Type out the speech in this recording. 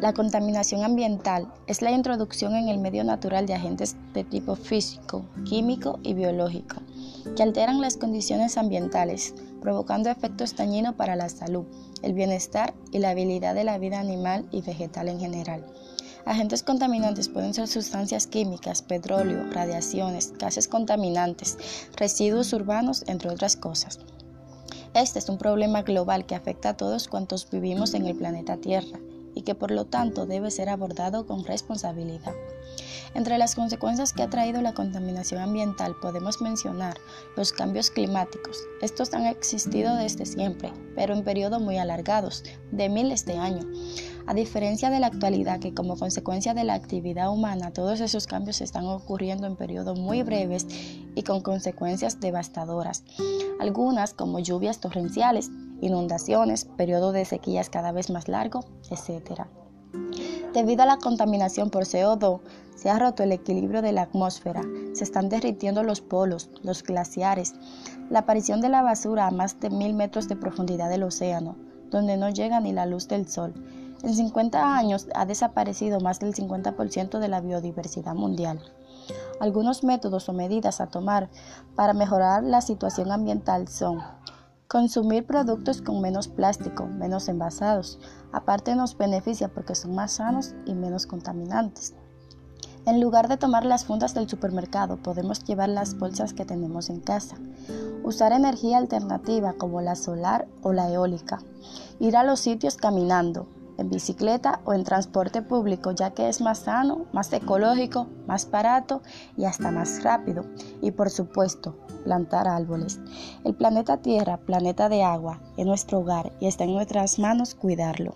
La contaminación ambiental es la introducción en el medio natural de agentes de tipo físico, químico y biológico que alteran las condiciones ambientales, provocando efectos dañinos para la salud, el bienestar y la habilidad de la vida animal y vegetal en general. Agentes contaminantes pueden ser sustancias químicas, petróleo, radiaciones, gases contaminantes, residuos urbanos, entre otras cosas. Este es un problema global que afecta a todos cuantos vivimos en el planeta Tierra y que por lo tanto debe ser abordado con responsabilidad. Entre las consecuencias que ha traído la contaminación ambiental podemos mencionar los cambios climáticos. Estos han existido desde siempre, pero en periodos muy alargados, de miles de años. A diferencia de la actualidad, que como consecuencia de la actividad humana, todos esos cambios están ocurriendo en periodos muy breves y con consecuencias devastadoras. Algunas como lluvias torrenciales, inundaciones, periodos de sequías cada vez más largos, etc. Debido a la contaminación por CO2, se ha roto el equilibrio de la atmósfera, se están derritiendo los polos, los glaciares, la aparición de la basura a más de mil metros de profundidad del océano, donde no llega ni la luz del sol. En 50 años ha desaparecido más del 50% de la biodiversidad mundial. Algunos métodos o medidas a tomar para mejorar la situación ambiental son Consumir productos con menos plástico, menos envasados. Aparte nos beneficia porque son más sanos y menos contaminantes. En lugar de tomar las fundas del supermercado, podemos llevar las bolsas que tenemos en casa. Usar energía alternativa como la solar o la eólica. Ir a los sitios caminando en bicicleta o en transporte público, ya que es más sano, más ecológico, más barato y hasta más rápido. Y por supuesto, plantar árboles. El planeta Tierra, planeta de agua, es nuestro hogar y está en nuestras manos cuidarlo.